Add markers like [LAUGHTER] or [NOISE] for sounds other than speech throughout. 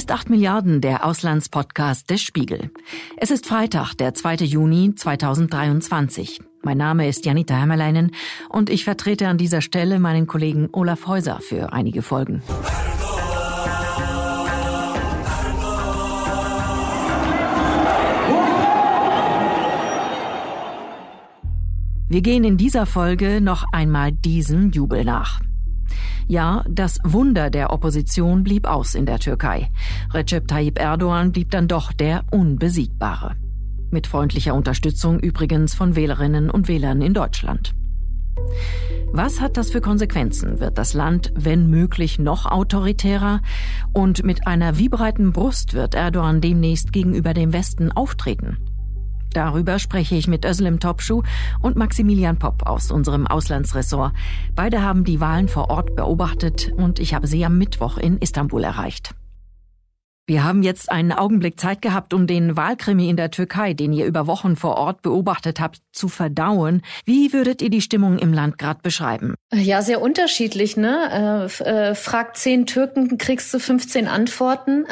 ist 8 Milliarden, der Auslandspodcast des Spiegel. Es ist Freitag, der 2. Juni 2023. Mein Name ist Janita Hämmerleinen und ich vertrete an dieser Stelle meinen Kollegen Olaf Häuser für einige Folgen. Wir gehen in dieser Folge noch einmal diesem Jubel nach. Ja, das Wunder der Opposition blieb aus in der Türkei. Recep Tayyip Erdogan blieb dann doch der Unbesiegbare. Mit freundlicher Unterstützung übrigens von Wählerinnen und Wählern in Deutschland. Was hat das für Konsequenzen? Wird das Land, wenn möglich, noch autoritärer? Und mit einer wie breiten Brust wird Erdogan demnächst gegenüber dem Westen auftreten? Darüber spreche ich mit Özlem Topschuh und Maximilian Popp aus unserem Auslandsressort. Beide haben die Wahlen vor Ort beobachtet und ich habe sie am Mittwoch in Istanbul erreicht. Wir haben jetzt einen Augenblick Zeit gehabt, um den Wahlkrimi in der Türkei, den ihr über Wochen vor Ort beobachtet habt, zu verdauen. Wie würdet ihr die Stimmung im Land gerade beschreiben? Ja, sehr unterschiedlich, ne? Äh, äh, fragt zehn Türken, kriegst du 15 Antworten.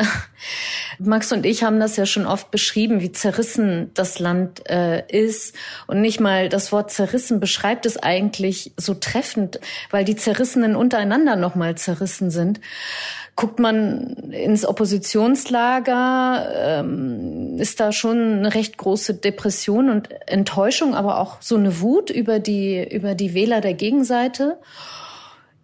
[LAUGHS] Max und ich haben das ja schon oft beschrieben, wie zerrissen das Land äh, ist. Und nicht mal das Wort zerrissen beschreibt es eigentlich so treffend, weil die Zerrissenen untereinander nochmal zerrissen sind. Guckt man ins Oppositionslager, ähm, ist da schon eine recht große Depression und Enttäuschung, aber auch so eine Wut über die, über die Wähler der Gegenseite.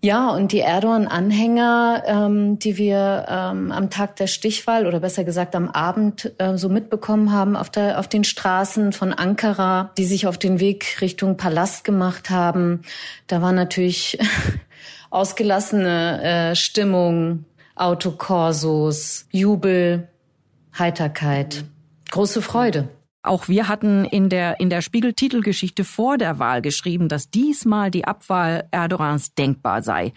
Ja, und die Erdogan-Anhänger, ähm, die wir ähm, am Tag der Stichwahl oder besser gesagt am Abend äh, so mitbekommen haben auf, der, auf den Straßen von Ankara, die sich auf den Weg Richtung Palast gemacht haben, da war natürlich [LAUGHS] ausgelassene äh, Stimmung, Autokorsos, Jubel, Heiterkeit, große Freude. Auch wir hatten in der, in der Spiegel-Titelgeschichte vor der Wahl geschrieben, dass diesmal die Abwahl Erdogans denkbar sei.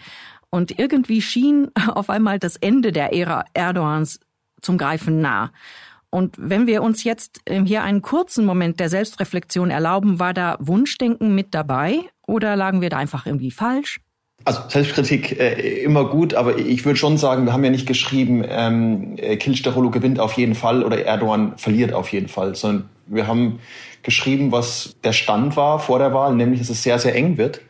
Und irgendwie schien [LAUGHS] auf einmal das Ende der Ära Erdogans zum Greifen nah. Und wenn wir uns jetzt ähm, hier einen kurzen Moment der Selbstreflexion erlauben, war da Wunschdenken mit dabei oder lagen wir da einfach irgendwie falsch? Also Selbstkritik äh, immer gut, aber ich würde schon sagen, wir haben ja nicht geschrieben, ähm, äh, Kılıçdaroğlu gewinnt auf jeden Fall oder Erdogan verliert auf jeden Fall, sondern wir haben geschrieben, was der Stand war vor der Wahl, nämlich dass es sehr, sehr eng wird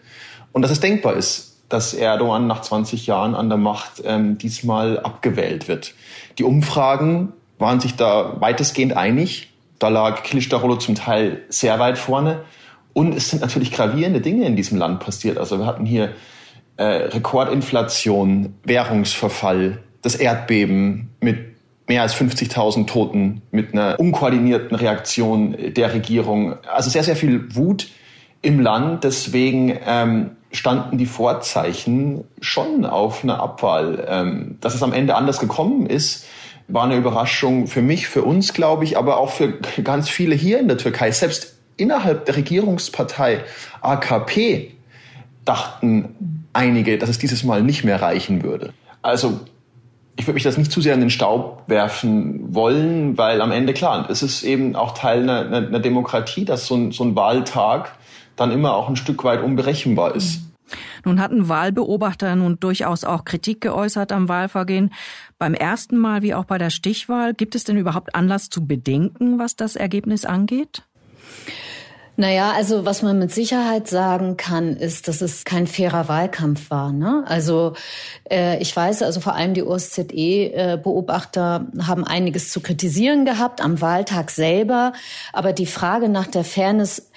und dass es denkbar ist, dass Erdogan nach 20 Jahren an der Macht ähm, diesmal abgewählt wird. Die Umfragen waren sich da weitestgehend einig. Da lag Kılıçdaroğlu zum Teil sehr weit vorne. Und es sind natürlich gravierende Dinge in diesem Land passiert. Also wir hatten hier äh, Rekordinflation, Währungsverfall, das Erdbeben mit mehr als 50.000 Toten, mit einer unkoordinierten Reaktion der Regierung. Also sehr, sehr viel Wut im Land. Deswegen ähm, standen die Vorzeichen schon auf eine Abwahl. Ähm, dass es am Ende anders gekommen ist, war eine Überraschung für mich, für uns, glaube ich, aber auch für ganz viele hier in der Türkei. Selbst innerhalb der Regierungspartei AKP dachten einige, dass es dieses Mal nicht mehr reichen würde. Also ich würde mich das nicht zu sehr in den Staub werfen wollen, weil am Ende klar, es ist eben auch Teil einer, einer Demokratie, dass so ein, so ein Wahltag dann immer auch ein Stück weit unberechenbar ist. Nun hatten Wahlbeobachter nun durchaus auch Kritik geäußert am Wahlvergehen. Beim ersten Mal wie auch bei der Stichwahl, gibt es denn überhaupt Anlass zu bedenken, was das Ergebnis angeht? Naja, also was man mit Sicherheit sagen kann, ist, dass es kein fairer Wahlkampf war. Ne? Also äh, ich weiß, also vor allem die OSZE-Beobachter äh, haben einiges zu kritisieren gehabt am Wahltag selber. Aber die Frage nach der Fairness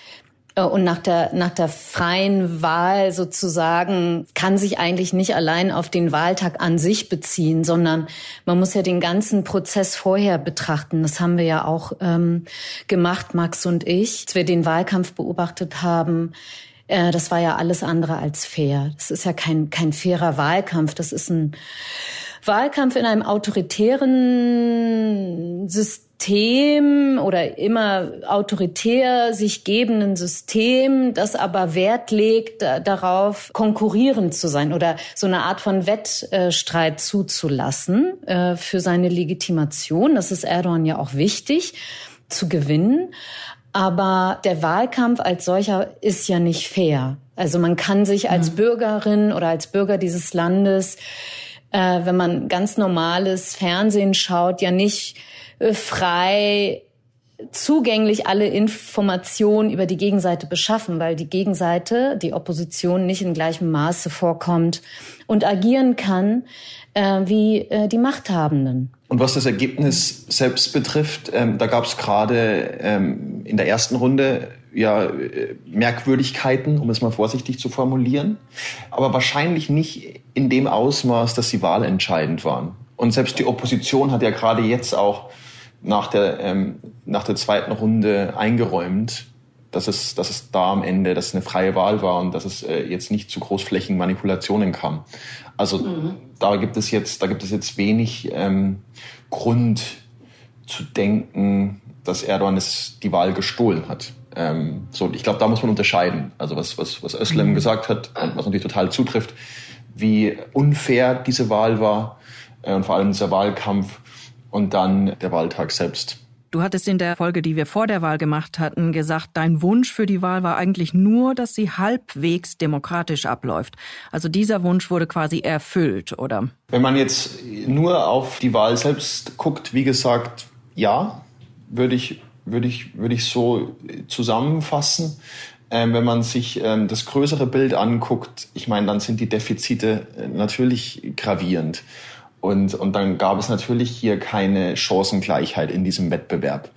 und nach der, nach der freien Wahl sozusagen kann sich eigentlich nicht allein auf den Wahltag an sich beziehen, sondern man muss ja den ganzen Prozess vorher betrachten. Das haben wir ja auch ähm, gemacht, Max und ich, als wir den Wahlkampf beobachtet haben. Äh, das war ja alles andere als fair. Das ist ja kein, kein fairer Wahlkampf. Das ist ein Wahlkampf in einem autoritären System oder immer autoritär sich gebenden System, das aber Wert legt darauf, konkurrierend zu sein oder so eine Art von Wettstreit zuzulassen äh, für seine Legitimation. Das ist Erdogan ja auch wichtig zu gewinnen. Aber der Wahlkampf als solcher ist ja nicht fair. Also man kann sich als Bürgerin oder als Bürger dieses Landes äh, wenn man ganz normales Fernsehen schaut, ja nicht äh, frei zugänglich alle Informationen über die Gegenseite beschaffen, weil die Gegenseite, die Opposition nicht in gleichem Maße vorkommt und agieren kann äh, wie äh, die Machthabenden. Und was das Ergebnis selbst betrifft, ähm, da gab es gerade ähm, in der ersten Runde ja äh, Merkwürdigkeiten, um es mal vorsichtig zu formulieren, aber wahrscheinlich nicht in dem Ausmaß, dass sie wahlentscheidend waren. Und selbst die Opposition hat ja gerade jetzt auch nach der, ähm, nach der zweiten Runde eingeräumt, dass es, dass es da am Ende, dass es eine freie Wahl war und dass es äh, jetzt nicht zu großflächigen Manipulationen kam. Also mhm. da gibt es jetzt, da gibt es jetzt wenig ähm, Grund zu denken, dass Erdogan es die Wahl gestohlen hat. Ähm, so, ich glaube, da muss man unterscheiden. Also was, was, was Özlem mhm. gesagt hat und was natürlich total zutrifft, wie unfair diese Wahl war äh, und vor allem dieser Wahlkampf und dann der Wahltag selbst. Du hattest in der Folge, die wir vor der Wahl gemacht hatten, gesagt, dein Wunsch für die Wahl war eigentlich nur, dass sie halbwegs demokratisch abläuft. Also dieser Wunsch wurde quasi erfüllt, oder? Wenn man jetzt nur auf die Wahl selbst guckt, wie gesagt, ja, würde ich, würde ich, würde ich so zusammenfassen. Ähm, wenn man sich ähm, das größere Bild anguckt, ich meine, dann sind die Defizite äh, natürlich gravierend. Und, und dann gab es natürlich hier keine Chancengleichheit in diesem Wettbewerb.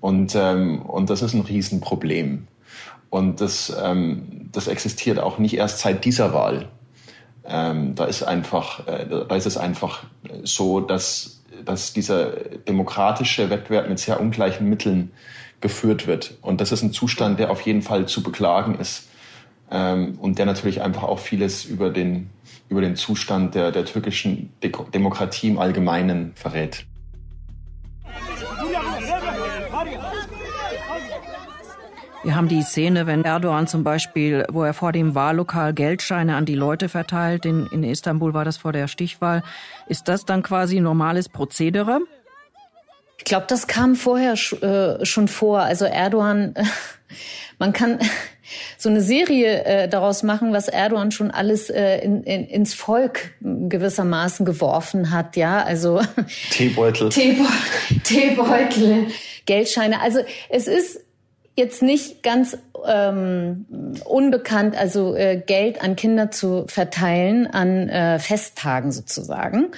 Und, ähm, und das ist ein Riesenproblem. Und das, ähm, das existiert auch nicht erst seit dieser Wahl. Ähm, da ist einfach, äh, da ist es einfach so, dass, dass dieser demokratische Wettbewerb mit sehr ungleichen Mitteln geführt wird. Und das ist ein Zustand, der auf jeden Fall zu beklagen ist ähm, und der natürlich einfach auch vieles über den, über den Zustand der, der türkischen De Demokratie im Allgemeinen verrät. Wir haben die Szene, wenn Erdogan zum Beispiel, wo er vor dem Wahllokal Geldscheine an die Leute verteilt, in, in Istanbul war das vor der Stichwahl. Ist das dann quasi normales Prozedere? Ich glaube, das kam vorher äh, schon vor. Also Erdogan, äh, [LAUGHS] man kann [LAUGHS] so eine Serie äh, daraus machen, was Erdogan schon alles äh, in, in, ins Volk gewissermaßen geworfen hat. Ja, also Teebeutel, [LAUGHS] Teebeutel, Teebeutel Geldscheine. Also es ist jetzt nicht ganz ähm, unbekannt, also äh, Geld an Kinder zu verteilen an äh, Festtagen sozusagen,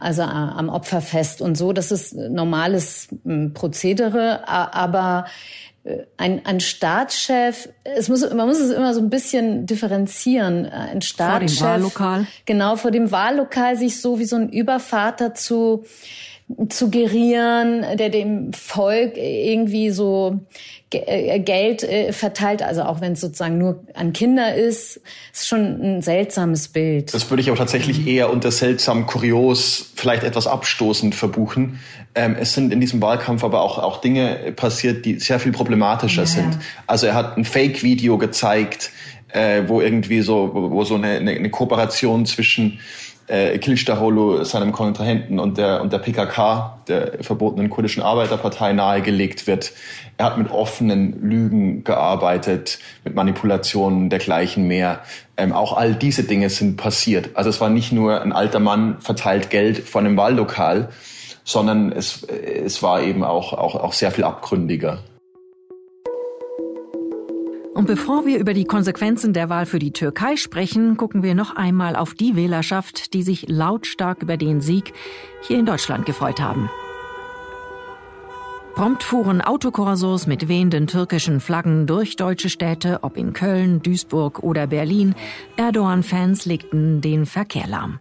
also äh, am Opferfest und so. Das ist normales äh, Prozedere, aber ein, ein Staatschef, es muss, man muss es immer so ein bisschen differenzieren. Ein Staatschef, vor dem Wahllokal. Genau, vor dem Wahllokal sich so wie so ein Übervater zu zu gerieren, der dem Volk irgendwie so äh, Geld äh, verteilt, also auch wenn es sozusagen nur an Kinder ist, ist schon ein seltsames Bild. Das würde ich auch tatsächlich eher unter seltsam, kurios, vielleicht etwas abstoßend verbuchen. Ähm, es sind in diesem Wahlkampf aber auch, auch Dinge passiert, die sehr viel problematischer ja. sind. Also er hat ein Fake-Video gezeigt, äh, wo irgendwie so, wo so eine, eine, eine Kooperation zwischen äh, Kılıçdaroğlu, seinem Kontrahenten und der, und der PKK, der verbotenen kurdischen Arbeiterpartei, nahegelegt wird. Er hat mit offenen Lügen gearbeitet, mit Manipulationen dergleichen mehr. Ähm, auch all diese Dinge sind passiert. Also es war nicht nur ein alter Mann verteilt Geld von einem Wahllokal, sondern es, es war eben auch, auch, auch sehr viel abgründiger. Und bevor wir über die Konsequenzen der Wahl für die Türkei sprechen, gucken wir noch einmal auf die Wählerschaft, die sich lautstark über den Sieg hier in Deutschland gefreut haben. Prompt fuhren Autokorsos mit wehenden türkischen Flaggen durch deutsche Städte, ob in Köln, Duisburg oder Berlin. Erdogan-Fans legten den Verkehr lahm.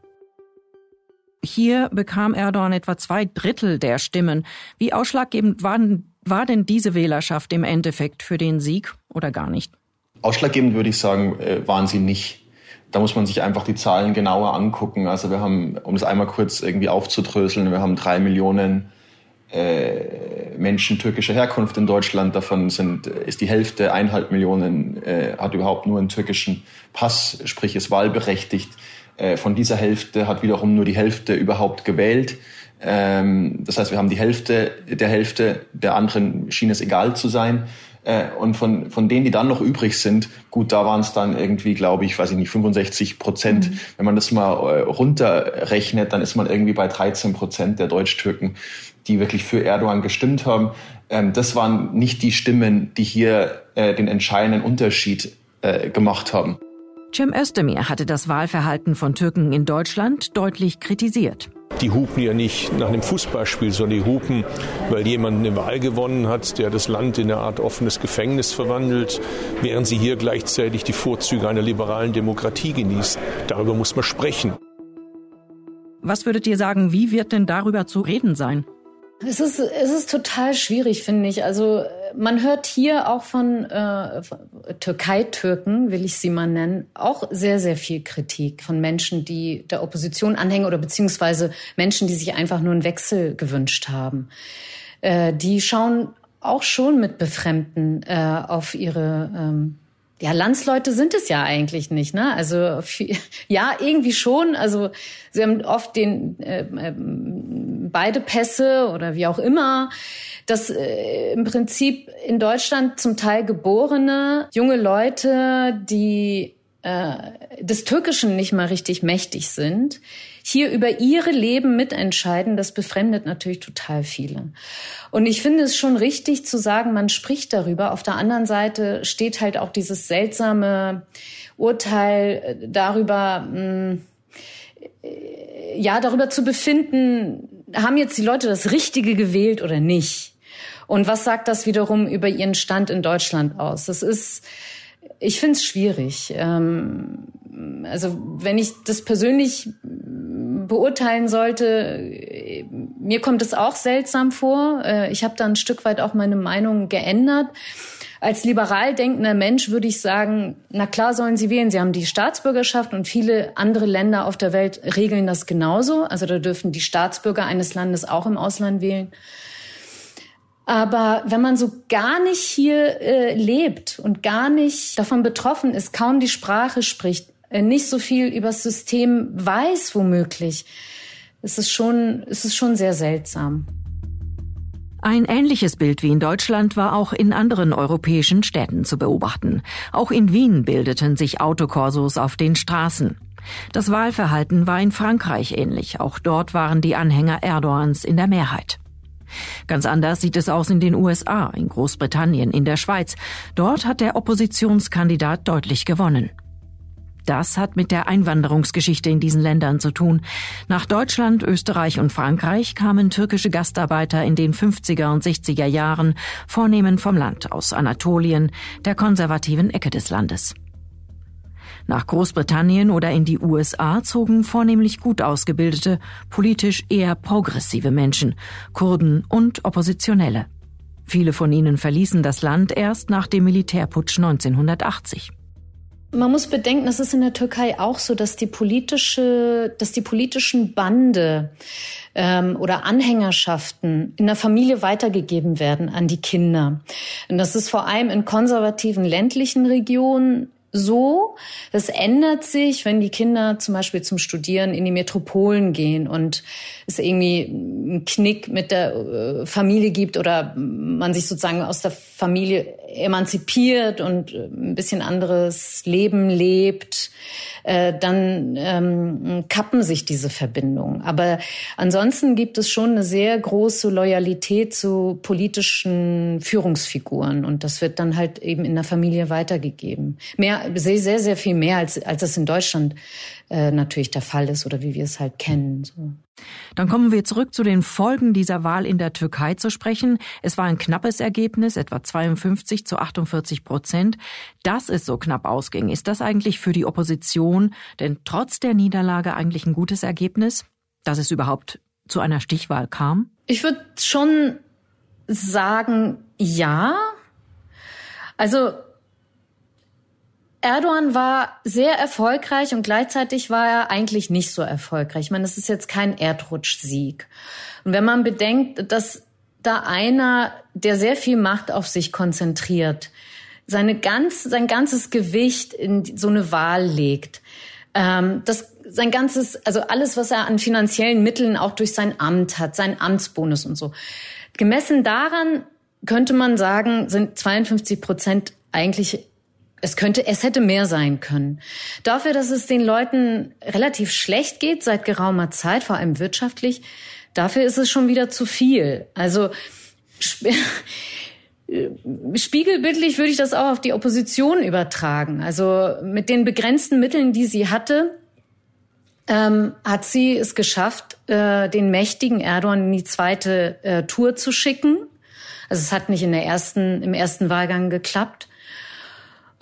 Hier bekam Erdogan etwa zwei Drittel der Stimmen. Wie ausschlaggebend waren war denn diese Wählerschaft im Endeffekt für den Sieg oder gar nicht? Ausschlaggebend würde ich sagen, äh, waren sie nicht. Da muss man sich einfach die Zahlen genauer angucken. Also wir haben, um es einmal kurz irgendwie aufzudröseln, wir haben drei Millionen äh, Menschen türkischer Herkunft in Deutschland. Davon sind, ist die Hälfte, eineinhalb Millionen, äh, hat überhaupt nur einen türkischen Pass, sprich ist wahlberechtigt. Äh, von dieser Hälfte hat wiederum nur die Hälfte überhaupt gewählt. Ähm, das heißt, wir haben die Hälfte der Hälfte, der anderen schien es egal zu sein. Äh, und von, von denen, die dann noch übrig sind, gut, da waren es dann irgendwie, glaube ich, weiß ich nicht, 65 Prozent. Mhm. Wenn man das mal äh, runterrechnet, dann ist man irgendwie bei 13 Prozent der Deutsch-Türken, die wirklich für Erdogan gestimmt haben. Ähm, das waren nicht die Stimmen, die hier äh, den entscheidenden Unterschied gemacht haben. Cem Özdemir hatte das Wahlverhalten von Türken in Deutschland deutlich kritisiert. Die hupen ja nicht nach einem Fußballspiel, sondern die hupen, weil jemand eine Wahl gewonnen hat, der das Land in eine Art offenes Gefängnis verwandelt, während sie hier gleichzeitig die Vorzüge einer liberalen Demokratie genießen. Darüber muss man sprechen. Was würdet ihr sagen, wie wird denn darüber zu reden sein? Es ist, es ist total schwierig, finde ich. Also man hört hier auch von äh, Türkei-Türken, will ich sie mal nennen, auch sehr, sehr viel Kritik von Menschen, die der Opposition anhängen oder beziehungsweise Menschen, die sich einfach nur einen Wechsel gewünscht haben. Äh, die schauen auch schon mit Befremden äh, auf ihre ähm, ja, Landsleute sind es ja eigentlich nicht, ne? Also [LAUGHS] ja, irgendwie schon. Also sie haben oft den äh, äh, beide Pässe oder wie auch immer. Dass äh, im Prinzip in Deutschland zum Teil geborene junge Leute, die äh, des Türkischen nicht mal richtig mächtig sind, hier über ihre Leben mitentscheiden, das befremdet natürlich total viele. Und ich finde es schon richtig zu sagen, man spricht darüber. Auf der anderen Seite steht halt auch dieses seltsame Urteil äh, darüber, mh, äh, ja, darüber zu befinden, haben jetzt die Leute das Richtige gewählt oder nicht? Und was sagt das wiederum über ihren Stand in Deutschland aus? Das ist, ich finde es schwierig. Ähm, also wenn ich das persönlich beurteilen sollte, mir kommt es auch seltsam vor. Äh, ich habe da ein Stück weit auch meine Meinung geändert. Als liberal denkender Mensch würde ich sagen, na klar sollen sie wählen. Sie haben die Staatsbürgerschaft und viele andere Länder auf der Welt regeln das genauso. Also da dürfen die Staatsbürger eines Landes auch im Ausland wählen. Aber wenn man so gar nicht hier äh, lebt und gar nicht davon betroffen ist, kaum die Sprache spricht, äh, nicht so viel über das System weiß, womöglich, ist es schon, ist es schon sehr seltsam. Ein ähnliches Bild wie in Deutschland war auch in anderen europäischen Städten zu beobachten. Auch in Wien bildeten sich Autokorsos auf den Straßen. Das Wahlverhalten war in Frankreich ähnlich. Auch dort waren die Anhänger Erdogans in der Mehrheit. Ganz anders sieht es aus in den USA, in Großbritannien, in der Schweiz. Dort hat der Oppositionskandidat deutlich gewonnen. Das hat mit der Einwanderungsgeschichte in diesen Ländern zu tun. Nach Deutschland, Österreich und Frankreich kamen türkische Gastarbeiter in den 50er und 60er Jahren, vornehmen vom Land aus Anatolien, der konservativen Ecke des Landes. Nach Großbritannien oder in die USA zogen vornehmlich gut ausgebildete, politisch eher progressive Menschen, Kurden und Oppositionelle. Viele von ihnen verließen das Land erst nach dem Militärputsch 1980. Man muss bedenken, es ist in der Türkei auch so, dass die politische, dass die politischen Bande ähm, oder Anhängerschaften in der Familie weitergegeben werden an die Kinder. Und das ist vor allem in konservativen ländlichen Regionen so. Das ändert sich, wenn die Kinder zum Beispiel zum Studieren in die Metropolen gehen und es irgendwie einen Knick mit der äh, Familie gibt oder man sich sozusagen aus der Familie emanzipiert und äh, ein bisschen anderes Leben lebt, äh, dann ähm, kappen sich diese Verbindungen. Aber ansonsten gibt es schon eine sehr große Loyalität zu politischen Führungsfiguren und das wird dann halt eben in der Familie weitergegeben. Mehr, sehr, sehr, sehr viel mehr als als es in Deutschland äh, natürlich der Fall ist oder wie wir es halt kennen. So. Dann kommen wir zurück zu den Folgen dieser Wahl in der Türkei zu sprechen. Es war ein knappes Ergebnis, etwa 52 zu 48 Prozent. Dass es so knapp ausging, ist das eigentlich für die Opposition denn trotz der Niederlage eigentlich ein gutes Ergebnis, dass es überhaupt zu einer Stichwahl kam? Ich würde schon sagen, ja. Also Erdogan war sehr erfolgreich und gleichzeitig war er eigentlich nicht so erfolgreich. Ich meine, das ist jetzt kein Erdrutschsieg. Und wenn man bedenkt, dass da einer, der sehr viel Macht auf sich konzentriert, seine ganz, sein ganzes Gewicht in so eine Wahl legt, ähm, das sein ganzes, also alles, was er an finanziellen Mitteln auch durch sein Amt hat, sein Amtsbonus und so. Gemessen daran könnte man sagen, sind 52 Prozent eigentlich es könnte, es hätte mehr sein können. Dafür, dass es den Leuten relativ schlecht geht seit geraumer Zeit, vor allem wirtschaftlich, dafür ist es schon wieder zu viel. Also [LAUGHS] spiegelbildlich würde ich das auch auf die Opposition übertragen. Also mit den begrenzten Mitteln, die sie hatte, ähm, hat sie es geschafft, äh, den mächtigen Erdogan in die zweite äh, Tour zu schicken. Also es hat nicht in der ersten, im ersten Wahlgang geklappt.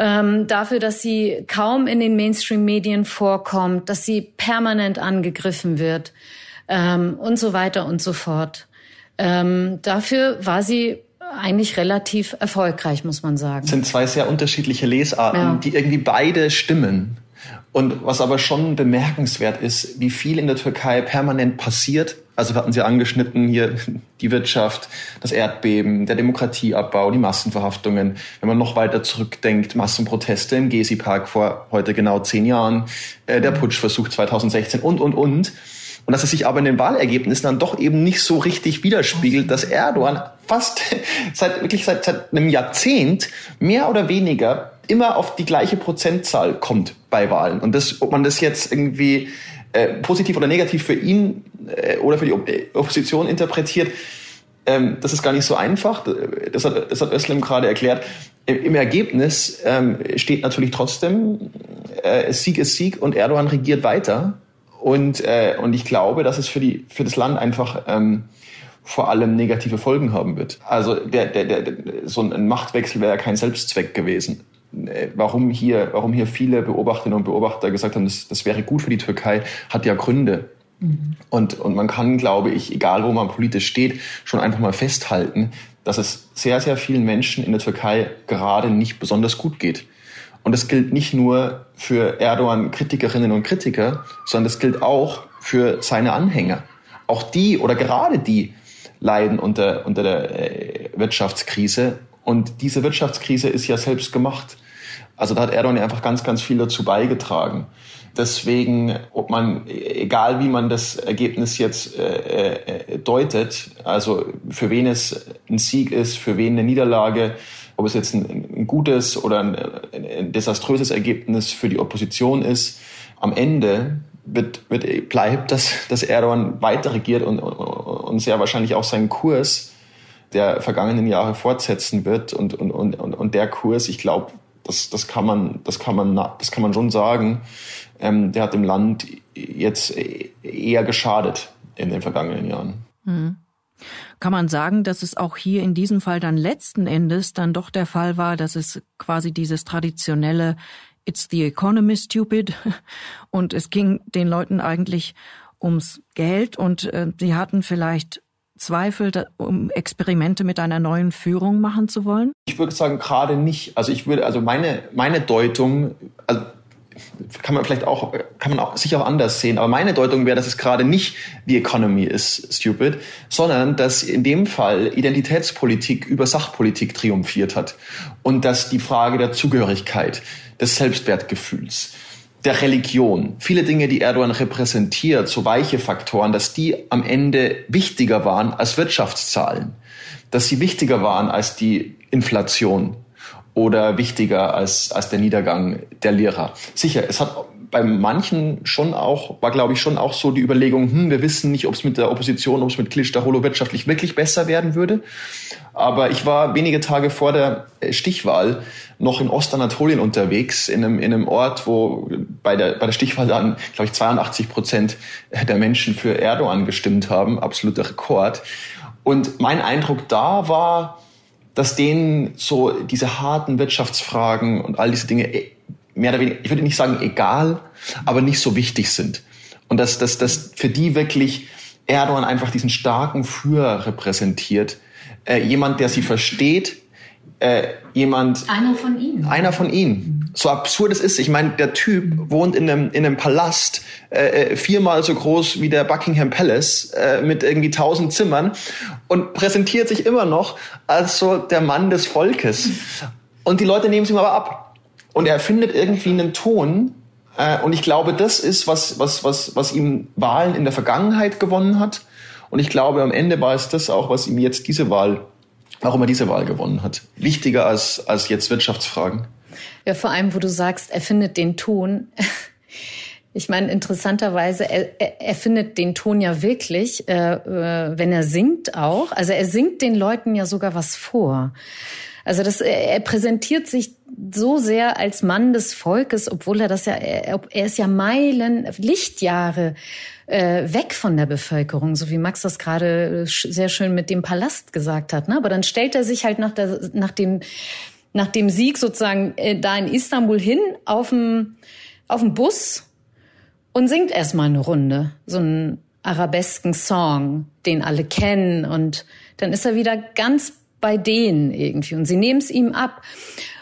Ähm, dafür, dass sie kaum in den Mainstream-Medien vorkommt, dass sie permanent angegriffen wird ähm, und so weiter und so fort. Ähm, dafür war sie eigentlich relativ erfolgreich, muss man sagen. Das sind zwei sehr unterschiedliche Lesarten, ja. die irgendwie beide stimmen. Und was aber schon bemerkenswert ist, wie viel in der Türkei permanent passiert. Also wir hatten Sie angeschnitten hier [LAUGHS] die Wirtschaft, das Erdbeben, der Demokratieabbau, die Massenverhaftungen. Wenn man noch weiter zurückdenkt, Massenproteste im Gezi-Park vor heute genau zehn Jahren, äh, der Putschversuch 2016 und, und, und. Und dass es sich aber in den Wahlergebnissen dann doch eben nicht so richtig widerspiegelt, dass Erdogan fast [LAUGHS] seit, wirklich seit, seit einem Jahrzehnt mehr oder weniger immer auf die gleiche Prozentzahl kommt bei Wahlen. Und das, ob man das jetzt irgendwie äh, positiv oder negativ für ihn äh, oder für die äh, Opposition interpretiert, ähm, das ist gar nicht so einfach. Das hat, das hat Özlem gerade erklärt. Im Ergebnis ähm, steht natürlich trotzdem, äh, Sieg ist Sieg und Erdogan regiert weiter. Und, äh, und ich glaube, dass es für, die, für das Land einfach ähm, vor allem negative Folgen haben wird. Also der, der, der, so ein Machtwechsel wäre ja kein Selbstzweck gewesen. Äh, warum hier, warum hier viele Beobachterinnen und Beobachter gesagt haben, das, das wäre gut für die Türkei, hat ja Gründe. Mhm. Und, und man kann, glaube ich, egal wo man politisch steht, schon einfach mal festhalten, dass es sehr, sehr vielen Menschen in der Türkei gerade nicht besonders gut geht. Und das gilt nicht nur für Erdogan-Kritikerinnen und Kritiker, sondern das gilt auch für seine Anhänger. Auch die oder gerade die leiden unter, unter der äh, Wirtschaftskrise. Und diese Wirtschaftskrise ist ja selbst gemacht. Also da hat Erdogan einfach ganz, ganz viel dazu beigetragen. Deswegen, ob man, egal wie man das Ergebnis jetzt äh, äh, deutet, also für wen es ein Sieg ist, für wen eine Niederlage, ob es jetzt ein, ein gutes oder ein, ein, desaströses Ergebnis für die Opposition ist, am Ende wird, wird, bleibt, dass, dass Erdogan weiter regiert und, und sehr wahrscheinlich auch seinen Kurs der vergangenen Jahre fortsetzen wird und, und, und, und der Kurs, ich glaube, das, das kann man, das kann man, das kann man schon sagen. Ähm, der hat dem Land jetzt eher geschadet in den vergangenen Jahren. Mhm. Kann man sagen, dass es auch hier in diesem Fall dann letzten Endes dann doch der Fall war, dass es quasi dieses traditionelle It's the economy stupid [LAUGHS] und es ging den Leuten eigentlich ums Geld und äh, sie hatten vielleicht Zweifel, um Experimente mit einer neuen Führung machen zu wollen? Ich würde sagen, gerade nicht. Also ich würde, also meine, meine Deutung, also kann man vielleicht auch, kann man auch sicher auch anders sehen. Aber meine Deutung wäre, dass es gerade nicht die Economy ist stupid, sondern dass in dem Fall Identitätspolitik über Sachpolitik triumphiert hat. Und dass die Frage der Zugehörigkeit, des Selbstwertgefühls, der Religion, viele Dinge, die Erdogan repräsentiert, so weiche Faktoren, dass die am Ende wichtiger waren als Wirtschaftszahlen, dass sie wichtiger waren als die Inflation oder wichtiger als, als der Niedergang der Lehrer. Sicher, es hat bei manchen schon auch, war glaube ich schon auch so die Überlegung, hm, wir wissen nicht, ob es mit der Opposition, ob es mit Klitschdaholo wirtschaftlich wirklich besser werden würde. Aber ich war wenige Tage vor der Stichwahl noch in Ostanatolien unterwegs, in einem, in einem Ort, wo bei der, bei der Stichwahl dann, glaube ich, 82 Prozent der Menschen für Erdogan gestimmt haben, absoluter Rekord. Und mein Eindruck da war, dass denen so diese harten Wirtschaftsfragen und all diese Dinge äh, mehr oder weniger, ich würde nicht sagen egal, aber nicht so wichtig sind. Und dass, dass, dass für die wirklich Erdogan einfach diesen starken Führer repräsentiert. Äh, jemand, der sie versteht, äh, jemand. Einer von ihnen. Einer von ihnen. So absurd es ist. Ich meine, der Typ wohnt in einem, in einem Palast, äh, äh, viermal so groß wie der Buckingham Palace, äh, mit irgendwie tausend Zimmern und präsentiert sich immer noch als so der Mann des Volkes. Und die Leute nehmen es ihm aber ab. Und er findet irgendwie einen Ton, äh, und ich glaube, das ist, was, was, was, was ihm Wahlen in der Vergangenheit gewonnen hat. Und ich glaube, am Ende war es das auch, was ihm jetzt diese Wahl warum er diese Wahl gewonnen hat. Wichtiger als, als jetzt Wirtschaftsfragen. Ja, vor allem, wo du sagst, er findet den Ton. [LAUGHS] Ich meine, interessanterweise, er, er, er findet den Ton ja wirklich, äh, äh, wenn er singt auch. Also er singt den Leuten ja sogar was vor. Also das, er präsentiert sich so sehr als Mann des Volkes, obwohl er das ja, er, ist ja Meilen, Lichtjahre äh, weg von der Bevölkerung, so wie Max das gerade sehr schön mit dem Palast gesagt hat. Ne? Aber dann stellt er sich halt nach, der, nach dem nach dem Sieg sozusagen äh, da in Istanbul hin auf dem auf dem Bus und singt erstmal eine Runde, so einen arabesken Song, den alle kennen und dann ist er wieder ganz bei denen irgendwie und sie nehmen es ihm ab.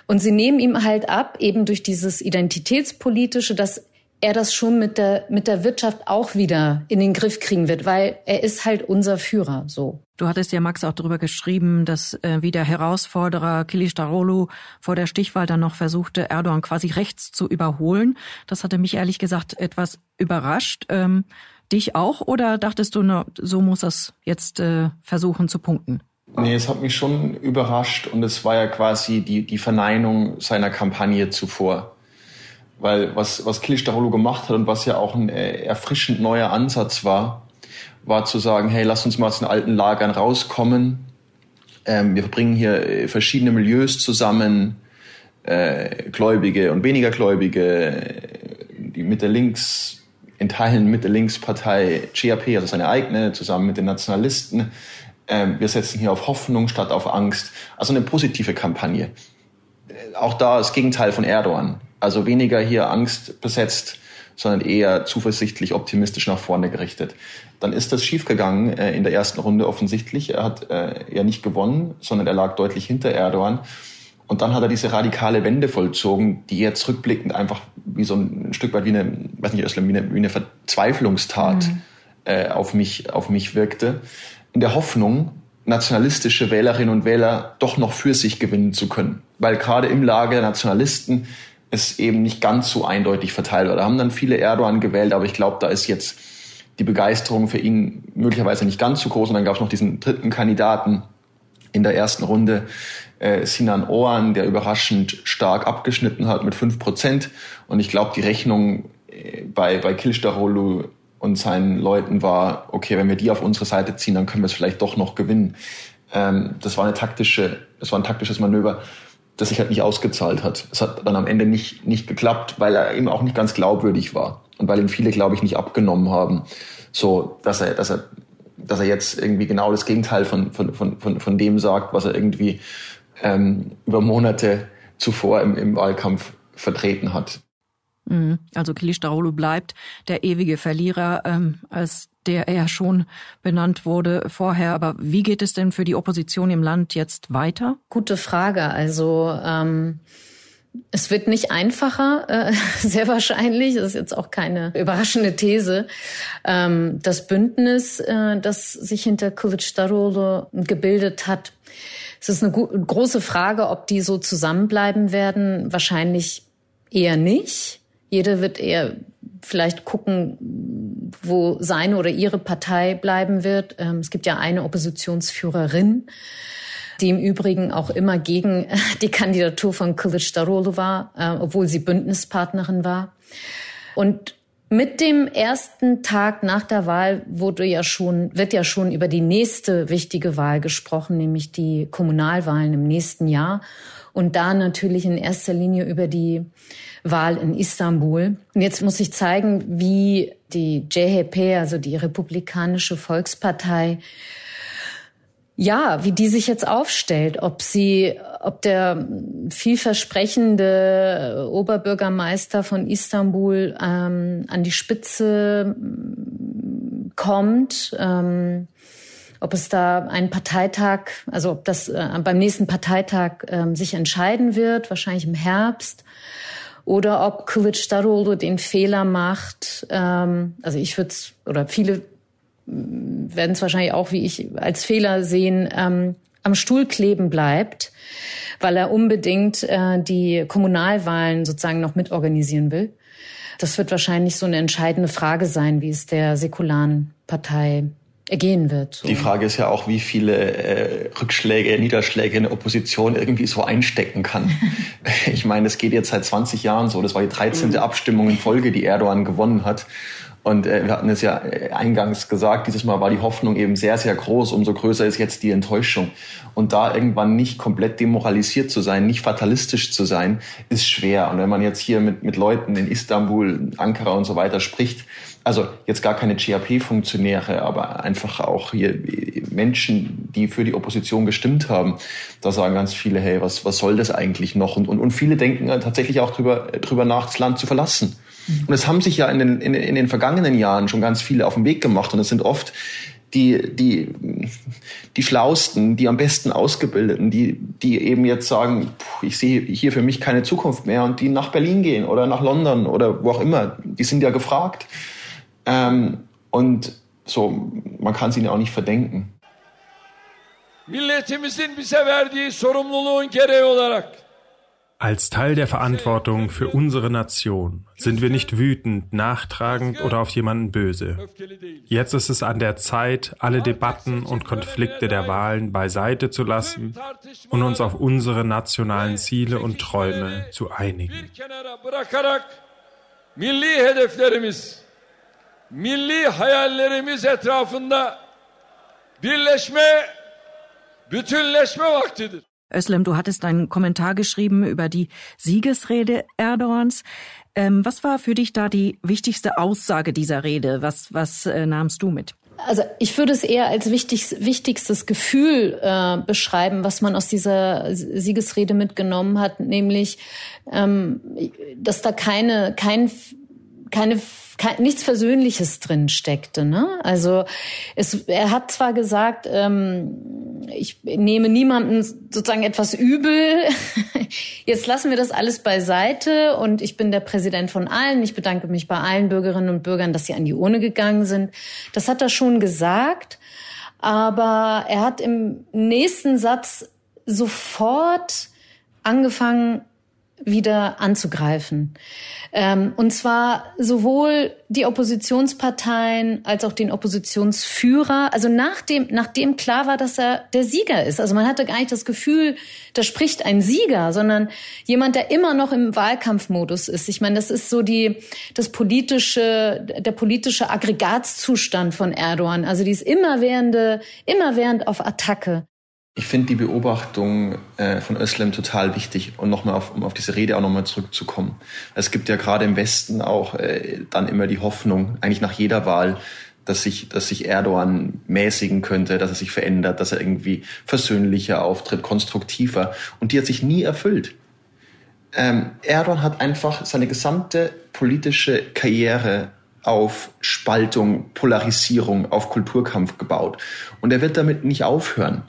Und sie nehmen ihm halt ab, eben durch dieses Identitätspolitische, dass er das schon mit der, mit der Wirtschaft auch wieder in den Griff kriegen wird, weil er ist halt unser Führer, so. Du hattest ja, Max, auch darüber geschrieben, dass äh, wie der Herausforderer Kilicdaroglu vor der Stichwahl dann noch versuchte, Erdogan quasi rechts zu überholen. Das hatte mich ehrlich gesagt etwas überrascht. Ähm, dich auch oder dachtest du, na, so muss das jetzt äh, versuchen zu punkten? Nee, es hat mich schon überrascht und es war ja quasi die, die Verneinung seiner Kampagne zuvor. Weil was, was Kilicdaroglu gemacht hat und was ja auch ein äh, erfrischend neuer Ansatz war, war zu sagen, hey, lass uns mal aus den alten Lagern rauskommen. Ähm, wir bringen hier äh, verschiedene Milieus zusammen, äh, Gläubige und weniger Gläubige, die Mitte-Links, in Teilen Mitte-Links-Partei CAP, also seine eigene, zusammen mit den Nationalisten. Ähm, wir setzen hier auf Hoffnung statt auf Angst. Also eine positive Kampagne. Äh, auch da das Gegenteil von Erdogan. Also weniger hier Angst besetzt, sondern eher zuversichtlich, optimistisch nach vorne gerichtet. Dann ist das schiefgegangen äh, in der ersten Runde offensichtlich. Er hat äh, ja nicht gewonnen, sondern er lag deutlich hinter Erdogan. Und dann hat er diese radikale Wende vollzogen, die jetzt rückblickend einfach wie so ein, ein Stück weit wie eine, weiß nicht, Özlem, wie eine, wie eine Verzweiflungstat mhm. äh, auf mich, auf mich wirkte. In der Hoffnung, nationalistische Wählerinnen und Wähler doch noch für sich gewinnen zu können. Weil gerade im Lager der Nationalisten es eben nicht ganz so eindeutig verteilt war. Da haben dann viele Erdogan gewählt, aber ich glaube, da ist jetzt die Begeisterung für ihn möglicherweise nicht ganz so groß. Und dann gab es noch diesen dritten Kandidaten in der ersten Runde, äh, Sinan Oğan, der überraschend stark abgeschnitten hat mit fünf Prozent. Und ich glaube, die Rechnung äh, bei, bei Kılıçdaroğlu und seinen Leuten war, okay, wenn wir die auf unsere Seite ziehen, dann können wir es vielleicht doch noch gewinnen. Ähm, das war eine taktische, das war ein taktisches Manöver das sich halt nicht ausgezahlt hat. Es hat dann am Ende nicht, nicht geklappt, weil er eben auch nicht ganz glaubwürdig war und weil ihm viele, glaube ich, nicht abgenommen haben, so dass er, dass er, dass er jetzt irgendwie genau das Gegenteil von, von, von, von, von dem sagt, was er irgendwie ähm, über Monate zuvor im, im Wahlkampf vertreten hat. Mhm. Also Kilicdaroglu bleibt der ewige Verlierer, ähm, als der er schon benannt wurde vorher. Aber wie geht es denn für die Opposition im Land jetzt weiter? Gute Frage. Also ähm es wird nicht einfacher, äh, [LAUGHS] sehr wahrscheinlich. Das ist jetzt auch keine überraschende These. Ähm, das Bündnis, äh, das sich hinter Kılıçdaroğlu gebildet hat, es ist eine große Frage, ob die so zusammenbleiben werden. Wahrscheinlich eher nicht. Jeder wird eher vielleicht gucken, wo seine oder ihre Partei bleiben wird. Ähm, es gibt ja eine Oppositionsführerin, die im Übrigen auch immer gegen [LAUGHS] die Kandidatur von Kılıçdaroğlu war, äh, obwohl sie Bündnispartnerin war. Und mit dem ersten Tag nach der Wahl wurde ja schon, wird ja schon über die nächste wichtige Wahl gesprochen, nämlich die Kommunalwahlen im nächsten Jahr. Und da natürlich in erster Linie über die Wahl in Istanbul. Und jetzt muss ich zeigen, wie die CHP, also die Republikanische Volkspartei, ja, wie die sich jetzt aufstellt, ob sie, ob der vielversprechende Oberbürgermeister von Istanbul ähm, an die Spitze mm, kommt, ähm, ob es da einen Parteitag, also ob das äh, beim nächsten Parteitag ähm, sich entscheiden wird, wahrscheinlich im Herbst oder ob Kılıçdaroğlu den Fehler macht. Ähm, also ich würde es, oder viele mm, werden es wahrscheinlich auch wie ich als Fehler sehen, ähm, am Stuhl kleben bleibt, weil er unbedingt äh, die Kommunalwahlen sozusagen noch mitorganisieren will. Das wird wahrscheinlich so eine entscheidende Frage sein, wie es der säkularen Partei ergehen wird. So. Die Frage ist ja auch, wie viele äh, Rückschläge, Niederschläge eine Opposition irgendwie so einstecken kann. [LAUGHS] ich meine, es geht jetzt seit 20 Jahren so. Das war die 13. Mhm. Abstimmung in Folge, die Erdogan gewonnen hat. Und äh, wir hatten es ja äh, eingangs gesagt, dieses Mal war die Hoffnung eben sehr, sehr groß. Umso größer ist jetzt die Enttäuschung. Und da irgendwann nicht komplett demoralisiert zu sein, nicht fatalistisch zu sein, ist schwer. Und wenn man jetzt hier mit, mit Leuten in Istanbul, Ankara und so weiter spricht, also jetzt gar keine GAP-Funktionäre, aber einfach auch hier Menschen, die für die Opposition gestimmt haben. Da sagen ganz viele, hey, was, was soll das eigentlich noch? Und, und, und viele denken tatsächlich auch drüber, drüber nach, das Land zu verlassen. Mhm. Und es haben sich ja in den, in, in den vergangenen Jahren schon ganz viele auf den Weg gemacht. Und es sind oft die, die, die Schlausten, die am besten Ausgebildeten, die, die eben jetzt sagen, ich sehe hier für mich keine Zukunft mehr und die nach Berlin gehen oder nach London oder wo auch immer, die sind ja gefragt. Ähm, und so, man kann es ihnen auch nicht verdenken. Als Teil der Verantwortung für unsere Nation sind wir nicht wütend, nachtragend oder auf jemanden böse. Jetzt ist es an der Zeit, alle Debatten und Konflikte der Wahlen beiseite zu lassen und uns auf unsere nationalen Ziele und Träume zu einigen. Milli hedeflerimiz, milli hayallerimiz etrafında birleşme, bütünleşme vaktidir. Özlem, du hattest einen Kommentar geschrieben über die Siegesrede Erdogans. Ähm, was war für dich da die wichtigste Aussage dieser Rede? Was, was äh, nahmst du mit? Also ich würde es eher als wichtig, wichtigstes Gefühl äh, beschreiben, was man aus dieser Siegesrede mitgenommen hat, nämlich, ähm, dass da keine, kein, keine kein, nichts Versöhnliches drin steckte. Ne? Also es, er hat zwar gesagt, ähm, ich nehme niemanden sozusagen etwas übel. [LAUGHS] Jetzt lassen wir das alles beiseite und ich bin der Präsident von allen. Ich bedanke mich bei allen Bürgerinnen und Bürgern, dass sie an die Urne gegangen sind. Das hat er schon gesagt, aber er hat im nächsten Satz sofort angefangen, wieder anzugreifen. Ähm, und zwar sowohl die Oppositionsparteien als auch den Oppositionsführer. Also nachdem, nachdem klar war, dass er der Sieger ist. Also man hatte gar nicht das Gefühl, da spricht ein Sieger, sondern jemand, der immer noch im Wahlkampfmodus ist. Ich meine, das ist so die, das politische, der politische Aggregatzustand von Erdogan. Also die ist immerwährende, immerwährend auf Attacke. Ich finde die Beobachtung äh, von Özlem total wichtig und nochmal auf, um auf diese Rede auch nochmal zurückzukommen. Es gibt ja gerade im Westen auch äh, dann immer die Hoffnung, eigentlich nach jeder Wahl, dass sich, dass sich Erdogan mäßigen könnte, dass er sich verändert, dass er irgendwie versöhnlicher auftritt, konstruktiver. Und die hat sich nie erfüllt. Ähm, Erdogan hat einfach seine gesamte politische Karriere auf Spaltung, Polarisierung, auf Kulturkampf gebaut. Und er wird damit nicht aufhören.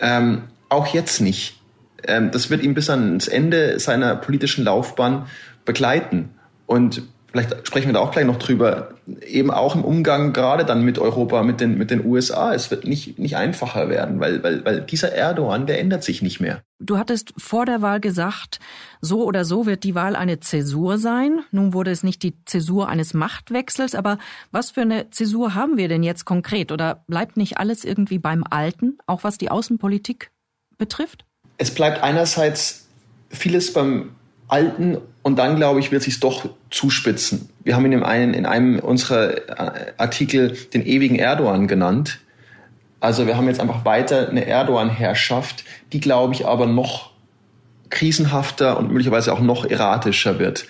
Ähm, auch jetzt nicht. Ähm, das wird ihn bis ans Ende seiner politischen Laufbahn begleiten. Und vielleicht sprechen wir da auch gleich noch drüber, eben auch im Umgang gerade dann mit Europa, mit den, mit den USA. Es wird nicht, nicht einfacher werden, weil, weil, weil dieser Erdogan, der ändert sich nicht mehr. Du hattest vor der Wahl gesagt, so oder so wird die Wahl eine Zäsur sein. Nun wurde es nicht die Zäsur eines Machtwechsels, aber was für eine Zäsur haben wir denn jetzt konkret? Oder bleibt nicht alles irgendwie beim Alten, auch was die Außenpolitik betrifft? Es bleibt einerseits vieles beim Alten und dann, glaube ich, wird sich doch zuspitzen. Wir haben in, dem einen, in einem unserer äh, Artikel den ewigen Erdogan genannt. Also wir haben jetzt einfach weiter eine Erdogan-Herrschaft, die, glaube ich, aber noch krisenhafter und möglicherweise auch noch erratischer wird.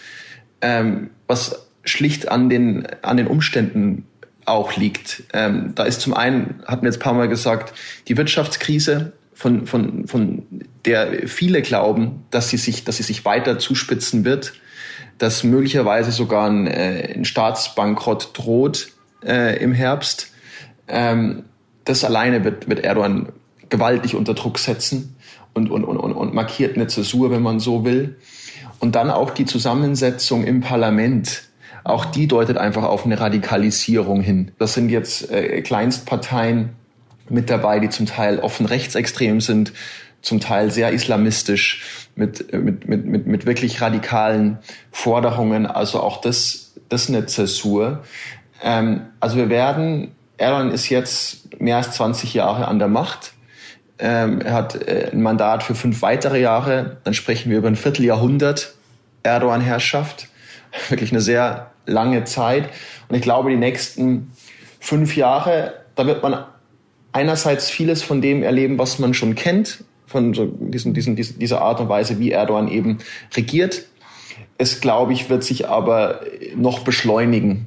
Ähm, was schlicht an den, an den Umständen auch liegt. Ähm, da ist zum einen, hatten wir jetzt ein paar Mal gesagt, die Wirtschaftskrise, von, von, von der viele glauben, dass sie sich, dass sie sich weiter zuspitzen wird, dass möglicherweise sogar ein, äh, ein Staatsbankrott droht äh, im Herbst. Ähm, das alleine wird, wird Erdogan gewaltig unter Druck setzen und, und, und, und markiert eine Zäsur, wenn man so will. Und dann auch die Zusammensetzung im Parlament. Auch die deutet einfach auf eine Radikalisierung hin. Das sind jetzt äh, Kleinstparteien, mit dabei, die zum Teil offen rechtsextrem sind, zum Teil sehr islamistisch, mit, mit, mit, mit, mit wirklich radikalen Forderungen. Also auch das, das ist eine Zäsur. Ähm, also wir werden Erdogan ist jetzt mehr als 20 Jahre an der Macht. Ähm, er hat äh, ein Mandat für fünf weitere Jahre. Dann sprechen wir über ein Vierteljahrhundert Erdogan-Herrschaft. [LAUGHS] Wirklich eine sehr lange Zeit. Und ich glaube, die nächsten fünf Jahre, da wird man einerseits vieles von dem erleben, was man schon kennt, von so diesen, diesen, dieser Art und Weise, wie Erdogan eben regiert. Es, glaube ich, wird sich aber noch beschleunigen.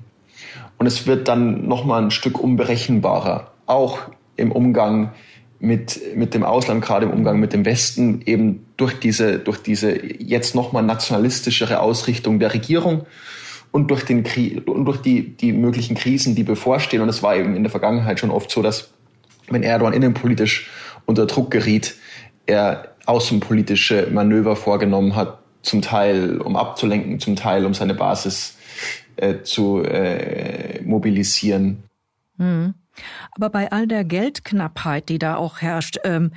Und es wird dann noch mal ein Stück unberechenbarer. Auch im Umgang mit, mit dem Ausland, gerade im Umgang mit dem Westen, eben durch diese, durch diese jetzt noch mal nationalistischere Ausrichtung der Regierung und durch, den, und durch die, die möglichen Krisen, die bevorstehen. Und es war eben in der Vergangenheit schon oft so, dass wenn Erdogan innenpolitisch unter Druck geriet, er außenpolitische Manöver vorgenommen hat, zum Teil um abzulenken, zum Teil um seine Basis äh, zu äh, mobilisieren. Hm. Aber bei all der Geldknappheit, die da auch herrscht, ähm,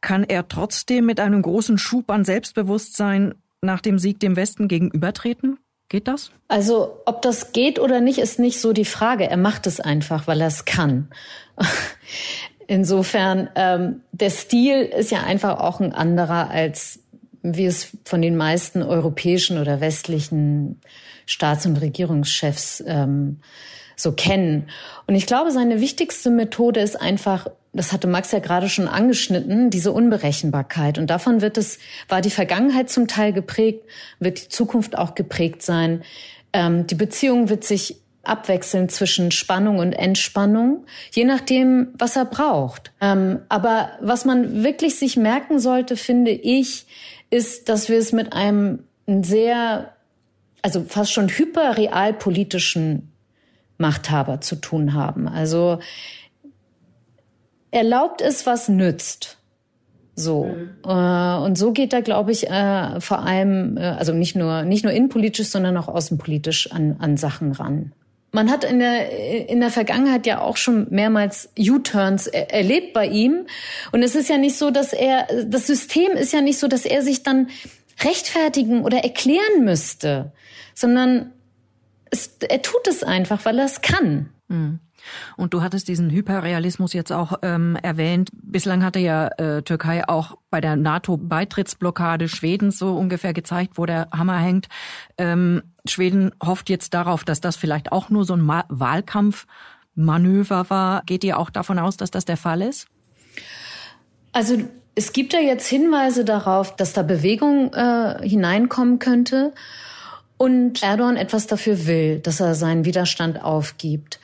kann er trotzdem mit einem großen Schub an Selbstbewusstsein nach dem Sieg dem Westen gegenübertreten? Geht das? Also, ob das geht oder nicht, ist nicht so die Frage. Er macht es einfach, weil er es kann. [LAUGHS] Insofern, ähm, der Stil ist ja einfach auch ein anderer, als wie es von den meisten europäischen oder westlichen Staats- und Regierungschefs ähm, so kennen. Und ich glaube, seine wichtigste Methode ist einfach, das hatte Max ja gerade schon angeschnitten, diese Unberechenbarkeit. Und davon wird es, war die Vergangenheit zum Teil geprägt, wird die Zukunft auch geprägt sein. Ähm, die Beziehung wird sich abwechseln zwischen Spannung und Entspannung, je nachdem, was er braucht. Ähm, aber was man wirklich sich merken sollte, finde ich, ist, dass wir es mit einem sehr, also fast schon hyperrealpolitischen Machthaber zu tun haben. Also erlaubt es, was nützt. So. Mhm. Äh, und so geht er, glaube ich, äh, vor allem, äh, also nicht nur, nicht nur innenpolitisch, sondern auch außenpolitisch an, an Sachen ran. Man hat in der, in der Vergangenheit ja auch schon mehrmals U-Turns er, erlebt bei ihm. Und es ist ja nicht so, dass er, das System ist ja nicht so, dass er sich dann rechtfertigen oder erklären müsste, sondern es, er tut es einfach, weil er es kann. Mhm. Und du hattest diesen Hyperrealismus jetzt auch ähm, erwähnt. Bislang hatte ja äh, Türkei auch bei der NATO-Beitrittsblockade Schwedens so ungefähr gezeigt, wo der Hammer hängt. Ähm, Schweden hofft jetzt darauf, dass das vielleicht auch nur so ein Ma Wahlkampfmanöver war. Geht ihr auch davon aus, dass das der Fall ist? Also es gibt ja jetzt Hinweise darauf, dass da Bewegung äh, hineinkommen könnte und Erdogan etwas dafür will, dass er seinen Widerstand aufgibt.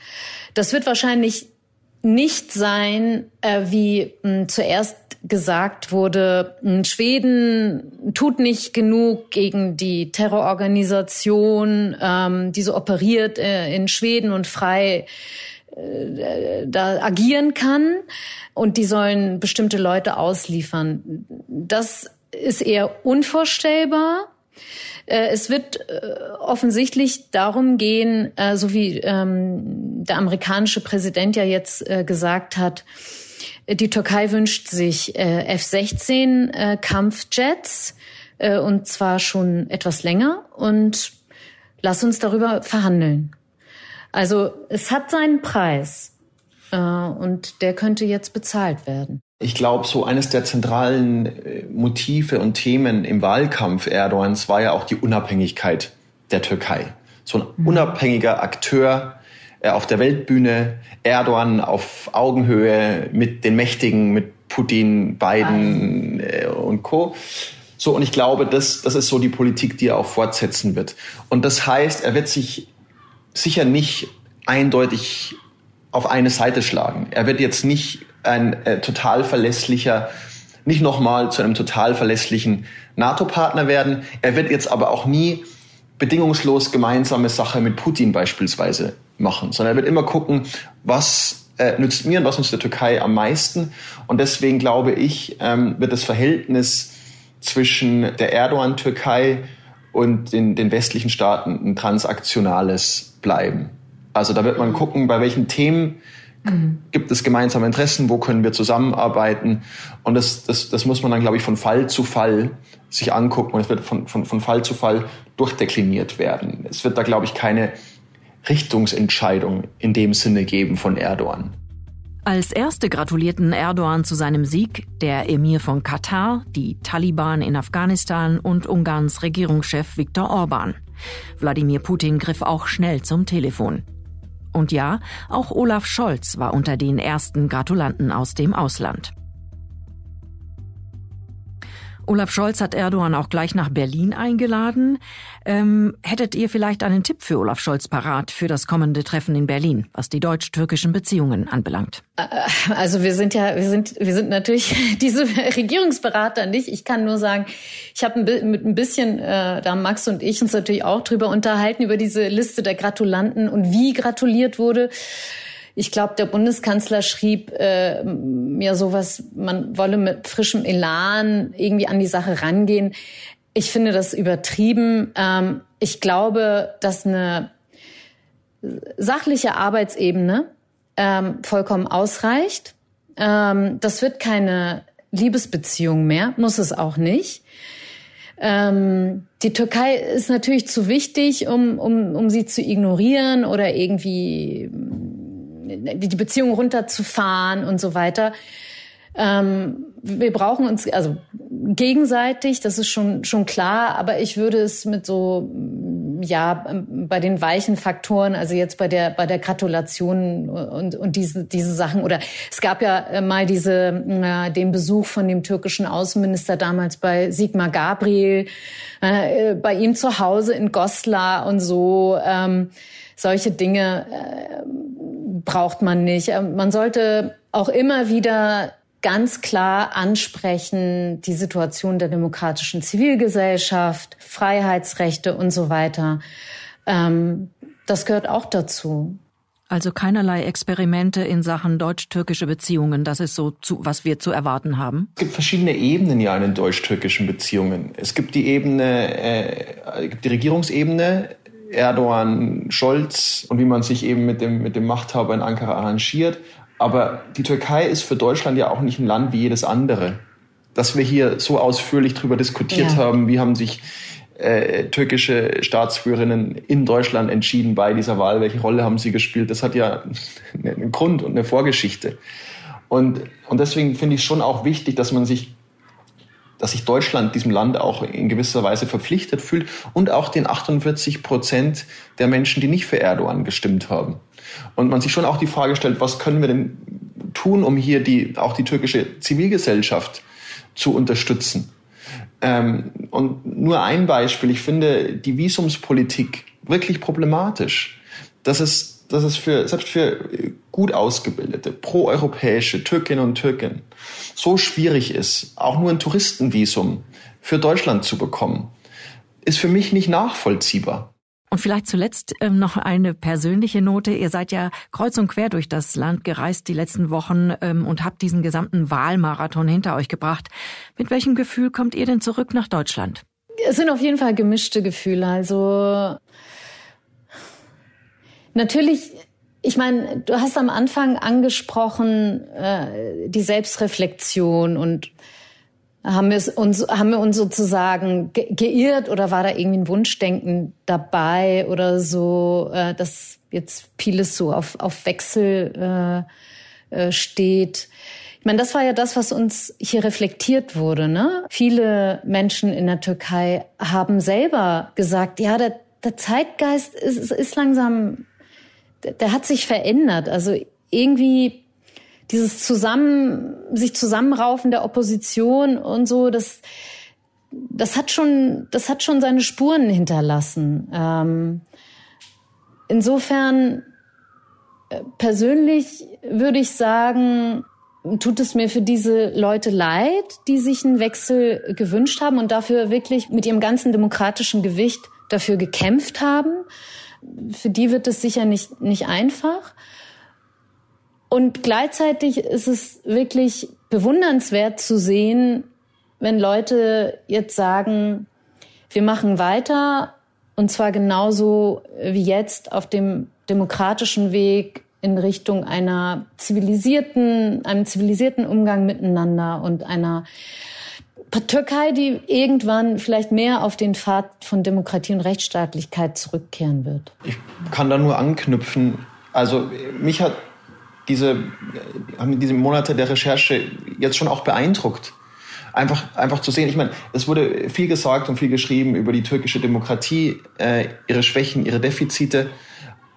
Das wird wahrscheinlich nicht sein, äh, wie mh, hm, zuerst gesagt wurde, mh, hm, Schweden tut nicht genug gegen die Terrororganisation, ähm, die so operiert äh, in Schweden und frei äh, da agieren kann und die sollen bestimmte Leute ausliefern. Das ist eher unvorstellbar. Äh, es wird äh, offensichtlich darum gehen, äh, so wie ähm, der amerikanische Präsident ja jetzt gesagt hat, die Türkei wünscht sich F-16 Kampfjets und zwar schon etwas länger und lass uns darüber verhandeln. Also es hat seinen Preis und der könnte jetzt bezahlt werden. Ich glaube, so eines der zentralen äh, Motive und Themen im Wahlkampf Erdogans war ja auch die Unabhängigkeit der Türkei. So ein mhm. unabhängiger Akteur äh, auf der Weltbühne, Erdogan auf Augenhöhe mit den Mächtigen, mit Putin, Biden äh, und Co. So, und ich glaube, das, das ist so die Politik, die er auch fortsetzen wird. Und das heißt, er wird sich sicher nicht eindeutig auf eine Seite schlagen. Er wird jetzt nicht ein äh, total verlässlicher, nicht nochmal zu einem total verlässlichen NATO-Partner werden. Er wird jetzt aber auch nie bedingungslos gemeinsame Sache mit Putin beispielsweise machen, sondern er wird immer gucken, was äh, nützt mir und was nützt der Türkei am meisten. Und deswegen glaube ich, ähm, wird das Verhältnis zwischen der Erdogan-Türkei und den, den westlichen Staaten ein transaktionales bleiben. Also da wird man gucken, bei welchen Themen Mhm. Gibt es gemeinsame Interessen? Wo können wir zusammenarbeiten? Und das, das, das muss man dann, glaube ich, von Fall zu Fall sich angucken. Und es wird von, von, von Fall zu Fall durchdekliniert werden. Es wird da, glaube ich, keine Richtungsentscheidung in dem Sinne geben von Erdogan. Als erste gratulierten Erdogan zu seinem Sieg der Emir von Katar, die Taliban in Afghanistan und Ungarns Regierungschef Viktor Orban. Wladimir Putin griff auch schnell zum Telefon. Und ja, auch Olaf Scholz war unter den ersten Gratulanten aus dem Ausland. Olaf Scholz hat Erdogan auch gleich nach Berlin eingeladen. Ähm, hättet ihr vielleicht einen Tipp für Olaf Scholz parat für das kommende Treffen in Berlin, was die deutsch-türkischen Beziehungen anbelangt? Äh, also wir sind ja, wir sind, wir sind natürlich [LAUGHS] diese Regierungsberater nicht. Ich kann nur sagen, ich habe mit ein bisschen, äh, da Max und ich uns natürlich auch drüber unterhalten über diese Liste der Gratulanten und wie gratuliert wurde. Ich glaube, der Bundeskanzler schrieb äh, ja sowas, man wolle mit frischem Elan irgendwie an die Sache rangehen. Ich finde das übertrieben. Ähm, ich glaube, dass eine sachliche Arbeitsebene ähm, vollkommen ausreicht. Ähm, das wird keine Liebesbeziehung mehr, muss es auch nicht. Ähm, die Türkei ist natürlich zu wichtig, um, um, um sie zu ignorieren oder irgendwie die Beziehung runterzufahren und so weiter. Ähm, wir brauchen uns also gegenseitig, das ist schon schon klar, aber ich würde es mit so ja bei den weichen Faktoren, also jetzt bei der bei der Gratulation und und diese diese Sachen oder es gab ja äh, mal diese äh, den Besuch von dem türkischen Außenminister damals bei Sigmar Gabriel äh, bei ihm zu Hause in Goslar und so ähm, solche Dinge äh, braucht man nicht. Ähm, man sollte auch immer wieder ganz klar ansprechen, die Situation der demokratischen Zivilgesellschaft, Freiheitsrechte und so weiter. Ähm, das gehört auch dazu. Also keinerlei Experimente in Sachen deutsch-türkische Beziehungen. Das ist so, zu, was wir zu erwarten haben. Es gibt verschiedene Ebenen ja in den deutsch-türkischen Beziehungen. Es gibt die Ebene, äh, die Regierungsebene, Erdogan, Scholz und wie man sich eben mit dem, mit dem Machthaber in Ankara arrangiert. Aber die Türkei ist für Deutschland ja auch nicht ein Land wie jedes andere. Dass wir hier so ausführlich darüber diskutiert ja. haben, wie haben sich äh, türkische Staatsführerinnen in Deutschland entschieden bei dieser Wahl, welche Rolle haben sie gespielt, das hat ja einen Grund und eine Vorgeschichte. Und, und deswegen finde ich es schon auch wichtig, dass man sich dass sich Deutschland diesem Land auch in gewisser Weise verpflichtet fühlt und auch den 48 Prozent der Menschen, die nicht für Erdogan gestimmt haben. Und man sich schon auch die Frage stellt, was können wir denn tun, um hier die, auch die türkische Zivilgesellschaft zu unterstützen? Ähm, und nur ein Beispiel, ich finde die Visumspolitik wirklich problematisch. Das ist dass es für, selbst für gut ausgebildete, proeuropäische Türkinnen und Türken so schwierig ist, auch nur ein Touristenvisum für Deutschland zu bekommen, ist für mich nicht nachvollziehbar. Und vielleicht zuletzt ähm, noch eine persönliche Note. Ihr seid ja kreuz und quer durch das Land gereist die letzten Wochen ähm, und habt diesen gesamten Wahlmarathon hinter euch gebracht. Mit welchem Gefühl kommt ihr denn zurück nach Deutschland? Es sind auf jeden Fall gemischte Gefühle. Also Natürlich, ich meine, du hast am Anfang angesprochen äh, die Selbstreflexion und haben wir uns haben wir uns sozusagen ge geirrt oder war da irgendwie ein Wunschdenken dabei oder so, äh, dass jetzt vieles so auf auf Wechsel äh, äh, steht. Ich meine, das war ja das, was uns hier reflektiert wurde. Ne? Viele Menschen in der Türkei haben selber gesagt, ja, der, der Zeitgeist ist, ist langsam der hat sich verändert. Also irgendwie dieses Zusammen, sich zusammenraufen der Opposition und so, das, das hat schon, das hat schon seine Spuren hinterlassen. Ähm, insofern, äh, persönlich würde ich sagen, tut es mir für diese Leute leid, die sich einen Wechsel gewünscht haben und dafür wirklich mit ihrem ganzen demokratischen Gewicht dafür gekämpft haben für die wird es sicher nicht, nicht einfach. Und gleichzeitig ist es wirklich bewundernswert zu sehen, wenn Leute jetzt sagen, wir machen weiter und zwar genauso wie jetzt auf dem demokratischen Weg in Richtung einer zivilisierten, einem zivilisierten Umgang miteinander und einer Türkei, die irgendwann vielleicht mehr auf den Pfad von Demokratie und Rechtsstaatlichkeit zurückkehren wird? Ich kann da nur anknüpfen. Also mich hat diese, haben diese Monate der Recherche jetzt schon auch beeindruckt. Einfach, einfach zu sehen, ich meine, es wurde viel gesagt und viel geschrieben über die türkische Demokratie, äh, ihre Schwächen, ihre Defizite,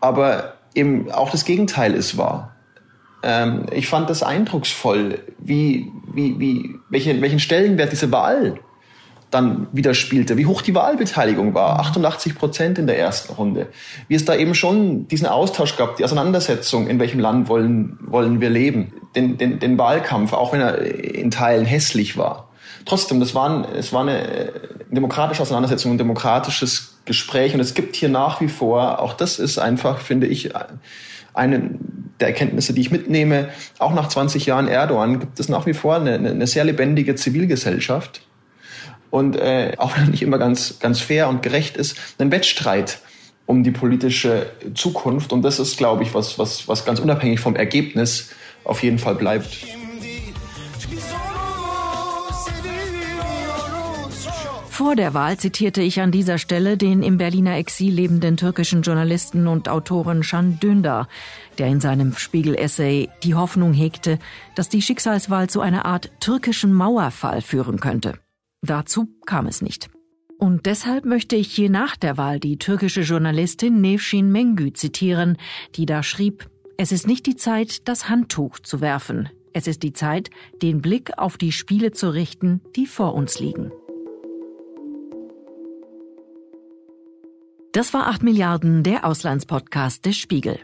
aber eben auch das Gegenteil ist wahr. Ähm, ich fand das eindrucksvoll, wie, wie, wie, welche, welchen Stellenwert diese Wahl dann wieder spielte, wie hoch die Wahlbeteiligung war, 88 Prozent in der ersten Runde, wie es da eben schon diesen Austausch gab, die Auseinandersetzung, in welchem Land wollen, wollen wir leben, den, den, den Wahlkampf, auch wenn er in Teilen hässlich war. Trotzdem, das war, ein, es war eine demokratische Auseinandersetzung, ein demokratisches Gespräch und es gibt hier nach wie vor, auch das ist einfach, finde ich, eine der Erkenntnisse, die ich mitnehme, auch nach 20 Jahren Erdogan gibt es nach wie vor eine, eine sehr lebendige Zivilgesellschaft und äh, auch wenn nicht immer ganz, ganz fair und gerecht ist, einen Wettstreit um die politische Zukunft. Und das ist, glaube ich, was, was, was ganz unabhängig vom Ergebnis auf jeden Fall bleibt. Vor der Wahl zitierte ich an dieser Stelle den im Berliner Exil lebenden türkischen Journalisten und Autoren Can Dündar, der in seinem Spiegel-Essay die Hoffnung hegte, dass die Schicksalswahl zu einer Art türkischen Mauerfall führen könnte. Dazu kam es nicht. Und deshalb möchte ich hier nach der Wahl die türkische Journalistin Nevşin Mengü zitieren, die da schrieb, es ist nicht die Zeit, das Handtuch zu werfen. Es ist die Zeit, den Blick auf die Spiele zu richten, die vor uns liegen. Das war 8 Milliarden, der Auslandspodcast des Spiegel.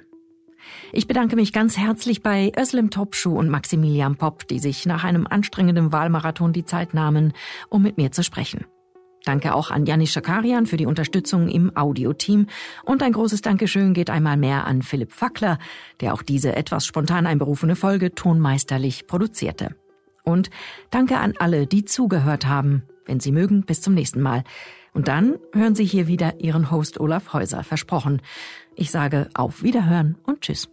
Ich bedanke mich ganz herzlich bei Özlem Topschuh und Maximilian Popp, die sich nach einem anstrengenden Wahlmarathon die Zeit nahmen, um mit mir zu sprechen. Danke auch an Janis Schakarian für die Unterstützung im Audioteam und ein großes Dankeschön geht einmal mehr an Philipp Fackler, der auch diese etwas spontan einberufene Folge tonmeisterlich produzierte. Und danke an alle, die zugehört haben. Wenn Sie mögen, bis zum nächsten Mal. Und dann hören Sie hier wieder Ihren Host Olaf Häuser versprochen. Ich sage auf Wiederhören und Tschüss.